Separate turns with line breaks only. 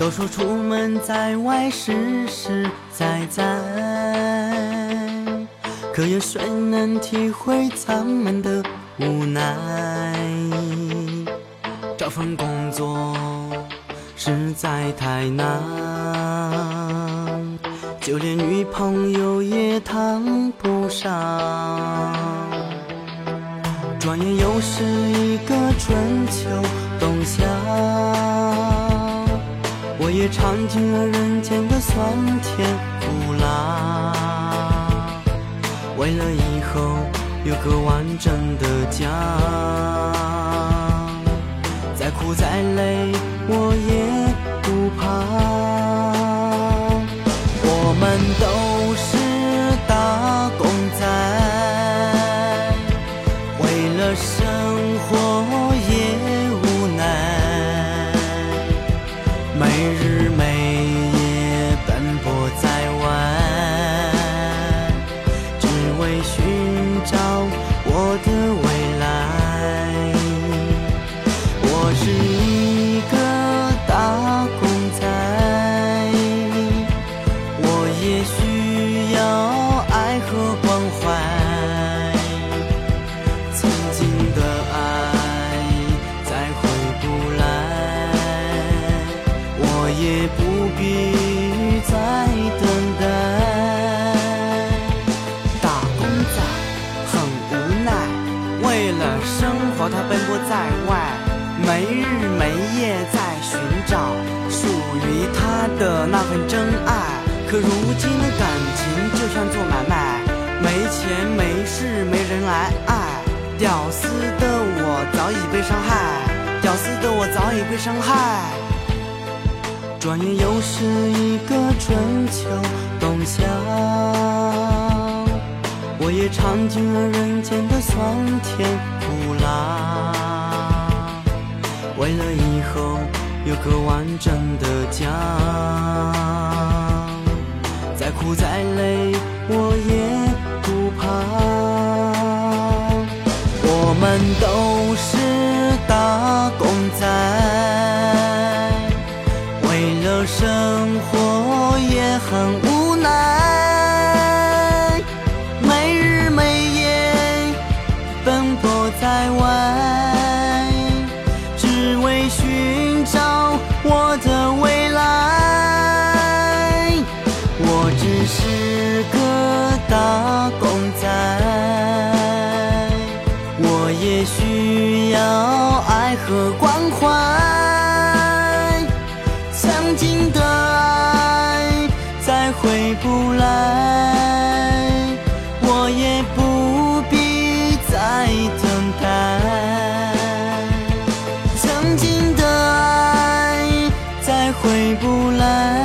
都说出门在外实实在在，可有谁能体会咱们的无奈？找份工作实在太难，就连女朋友也谈不上。转眼又是一个春秋冬夏，也尝尽了人间的酸甜苦辣。为了以后有个完整的家，再苦再累我也不怕。我们都是打工仔，为了生活必再等待。打工仔很无奈，为了生活他奔波在外，没日没夜在寻找属于他的那份真爱。可如今的感情就像做买卖，没钱没势没人来爱，屌丝的我早已被伤害，屌丝的我早已被伤害。转眼又是一个春秋冬夏，我也尝尽了人间的酸甜苦辣。为了以后有个完整的家，再苦再累我也不怕。我们都是打工仔。生活也很无奈，没日没夜奔波在外，只为寻找我的未来。我只是个打工仔，我也需要爱和关不来，我也不必再等待。曾经的爱再回不来，